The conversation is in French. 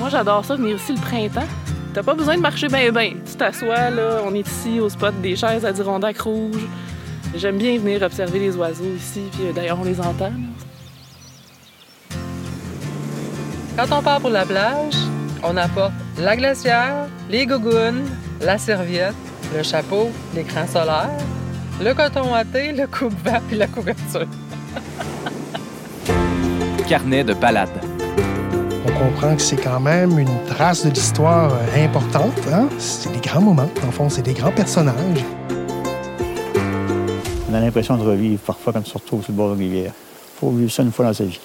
Moi, j'adore ça, venir ici le printemps. T'as pas besoin de marcher ben ben. Tu t'assois, là, on est ici au spot des chaises à Dirondac rouge. J'aime bien venir observer les oiseaux ici, puis euh, d'ailleurs, on les entend. là. Quand on part pour la plage, on apporte la glacière, les gougounes, la serviette, le chapeau, l'écran solaire, le coton watté, le coupe-vent et la couverture. Carnet de balade. On comprend que c'est quand même une trace de l'histoire euh, importante. hein? C'est des grands moments, en fond, c'est des grands personnages. On a l'impression de revivre parfois comme se retrouve sur le bord de la rivière. faut vivre ça une fois dans sa vie.